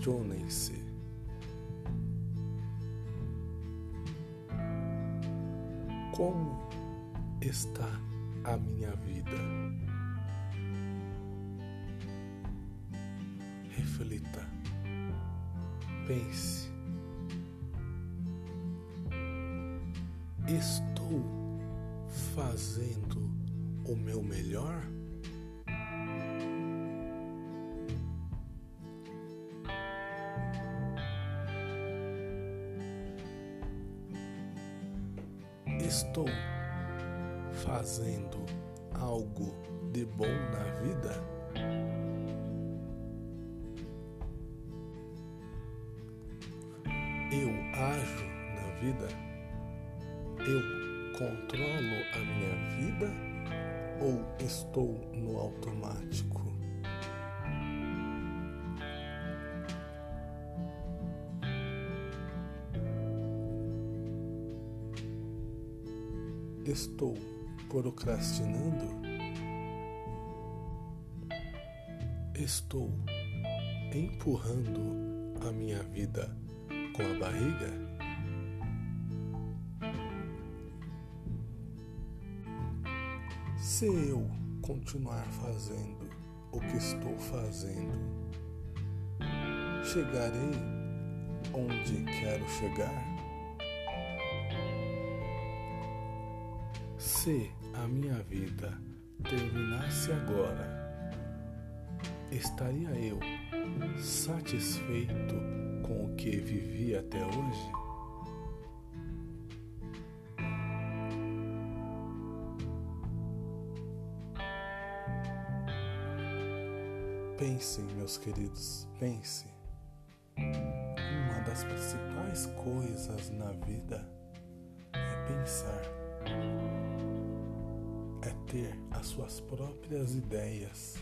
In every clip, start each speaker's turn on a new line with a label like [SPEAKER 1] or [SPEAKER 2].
[SPEAKER 1] Questionem-se. Como está a minha vida? Reflita. Pense. Estou fazendo o meu melhor? Estou fazendo algo de bom na vida? Eu ajo na vida? Eu controlo a minha vida ou estou no automático? Estou procrastinando? Estou empurrando a minha vida com a barriga? Se eu continuar fazendo o que estou fazendo, chegarei onde quero chegar? Se a minha vida terminasse agora, estaria eu satisfeito com o que vivi até hoje? Pensem, meus queridos, pense. Uma das principais coisas na vida é pensar ter as suas próprias ideias.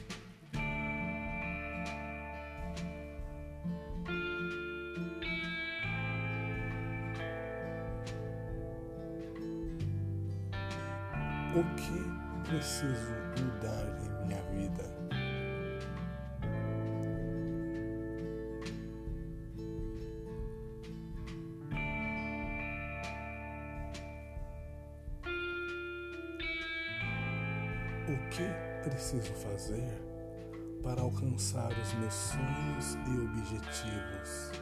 [SPEAKER 1] O que preciso mudar em minha vida? O que preciso fazer para alcançar os meus sonhos e objetivos?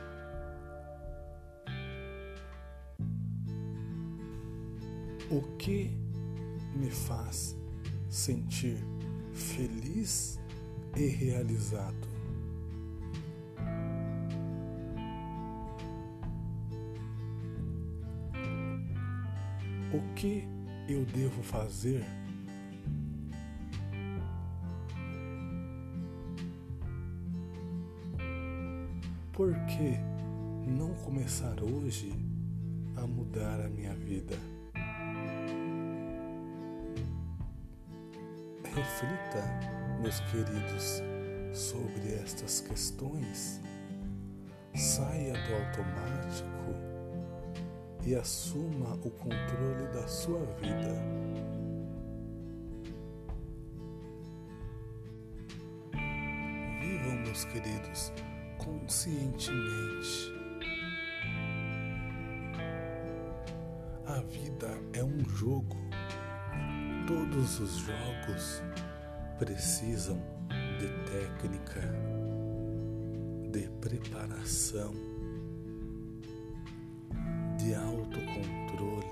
[SPEAKER 1] O que me faz sentir feliz e realizado? O que eu devo fazer Por que não começar hoje a mudar a minha vida? Reflita, meus queridos, sobre estas questões. Saia do automático e assuma o controle da sua vida. Meus queridos, conscientemente. A vida é um jogo. Todos os jogos precisam de técnica, de preparação, de autocontrole,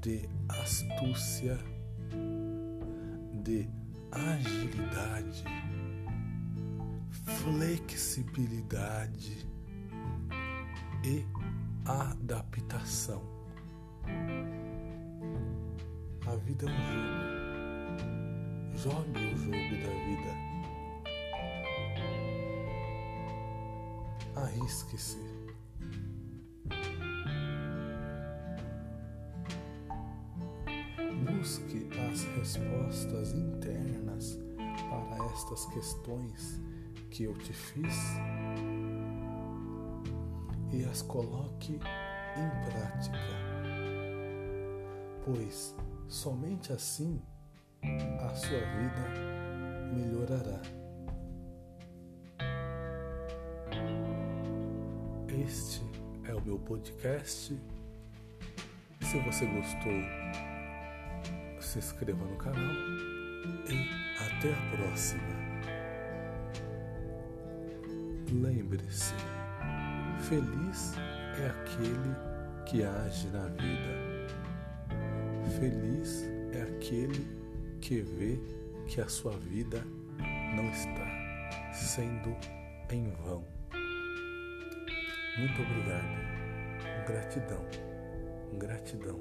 [SPEAKER 1] de astúcia, de agilidade flexibilidade e adaptação. A vida é um jogo. Jogue o jogo da vida. Arrisque-se. Busque as respostas internas para estas questões que eu te fiz e as coloque em prática, pois somente assim a sua vida melhorará. Este é o meu podcast. Se você gostou, se inscreva no canal e até a próxima. Lembre-se, feliz é aquele que age na vida. Feliz é aquele que vê que a sua vida não está sendo em vão. Muito obrigado. Gratidão. Gratidão.